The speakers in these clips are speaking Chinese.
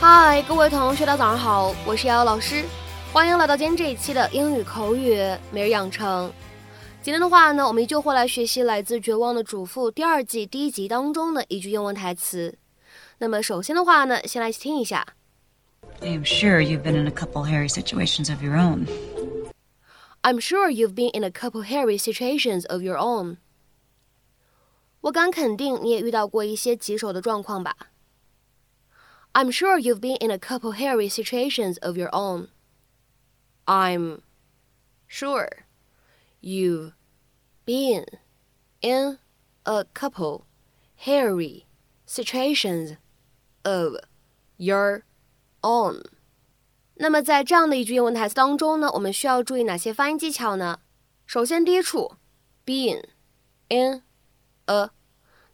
嗨，各位同学，大家早上好，我是瑶瑶老师，欢迎来到今天这一期的英语口语每日养成。今天的话呢，我们依旧会来学习来自《绝望的主妇》第二季第一集当中的一句英文台词。那么首先的话呢，先来听一下。I am sure you've been in a couple hairy situations of your own. I'm sure you've been in a couple hairy situations of your own. 我敢肯定你也遇到过一些棘手的状况吧。I'm sure you've been in a couple hairy situations of your own. I'm sure you've been in a couple hairy situations of your own。那么在这样的一句英文台词当中呢，我们需要注意哪些发音技巧呢？首先，第一处，been in a，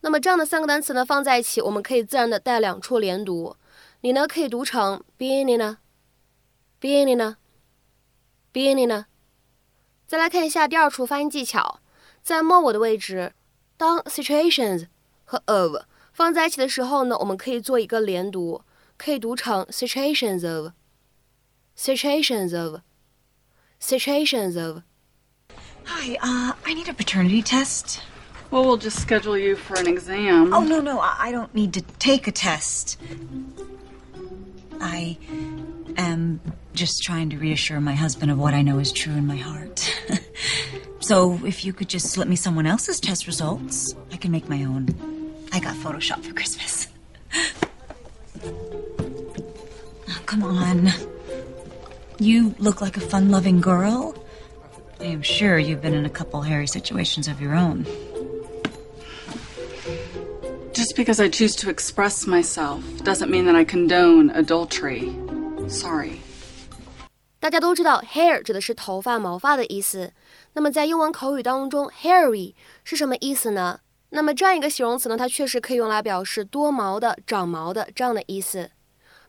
那么这样的三个单词呢放在一起，我们可以自然的带两处连读。 你呢可以读成 being 呢，being 呢，being 呢。再来看一下第二处发音技巧，在末尾的位置，当 situations 和 of 放在一起的时候呢，我们可以做一个连读，可以读成 situations of，situations of，situations of。Hi, uh, I need a paternity test. Well, we'll just schedule you for an exam. Oh, no, no, I don't need to take a test. I am just trying to reassure my husband of what I know is true in my heart. so if you could just slip me someone else's test results, I can make my own. I got Photoshop for Christmas. oh, come on. You look like a fun loving girl. I am sure you've been in a couple hairy situations of your own. Because I choose to express myself doesn't mean that I condone adultery. Sorry. 大家都知道，hair 指的是头发、毛发的意思。那么在英文口语当中，hairy 是什么意思呢？那么这样一个形容词呢，它确实可以用来表示多毛的、长毛的这样的意思。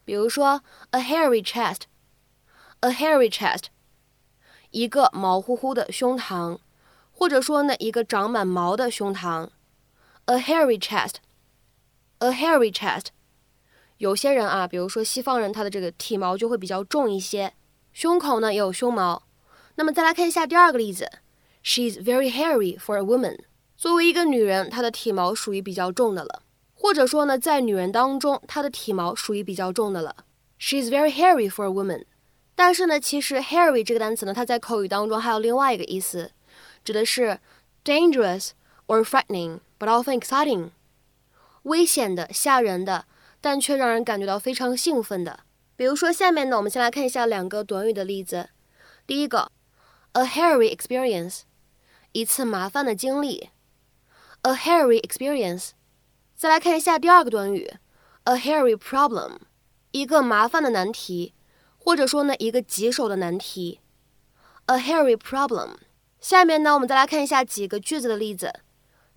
比如说，a hairy chest，a hairy chest，一个毛乎乎的胸膛，或者说呢，一个长满毛的胸膛，a hairy chest。A hairy chest，有些人啊，比如说西方人，他的这个体毛就会比较重一些，胸口呢也有胸毛。那么再来看一下第二个例子，She's very hairy for a woman。作为一个女人，她的体毛属于比较重的了，或者说呢，在女人当中，她的体毛属于比较重的了。She's very hairy for a woman。但是呢，其实 hairy 这个单词呢，它在口语当中还有另外一个意思，指的是 dangerous or frightening，but often exciting。危险的、吓人的，但却让人感觉到非常兴奋的。比如说，下面呢，我们先来看一下两个短语的例子。第一个，a hairy experience，一次麻烦的经历。a hairy experience。再来看一下第二个短语，a hairy problem，一个麻烦的难题，或者说呢，一个棘手的难题。a hairy problem。下面呢，我们再来看一下几个句子的例子。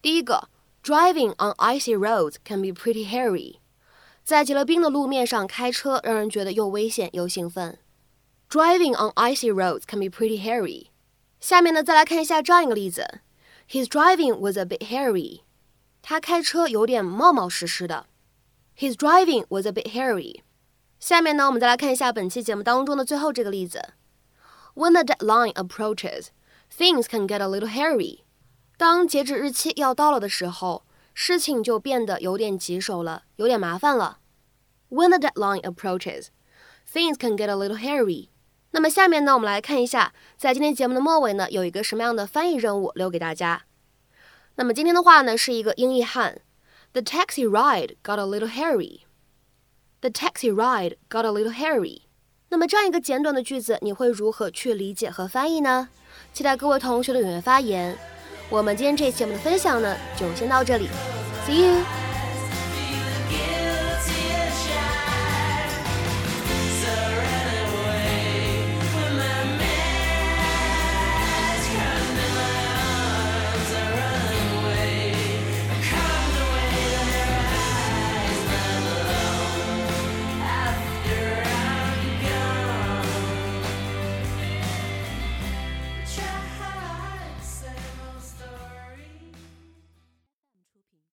第一个。Driving on icy roads can be pretty hairy。在结了冰的路面上开车，让人觉得又危险又兴奋。Driving on icy roads can be pretty hairy。下面呢，再来看一下这样一个例子：His driving was a bit hairy。他开车有点冒冒失失的。His driving was a bit hairy。下面呢，我们再来看一下本期节目当中的最后这个例子：When the deadline approaches, things can get a little hairy。 当截止日期要到了的时候，事情就变得有点棘手了，有点麻烦了。When the deadline approaches, things can get a little hairy。那么下面呢，我们来看一下，在今天节目的末尾呢，有一个什么样的翻译任务留给大家。那么今天的话呢，是一个英译汉：The taxi ride got a little hairy. The taxi ride got a little hairy。那么这样一个简短的句子，你会如何去理解和翻译呢？期待各位同学的踊跃发言。我们今天这期节目的分享呢，就先到这里，See you。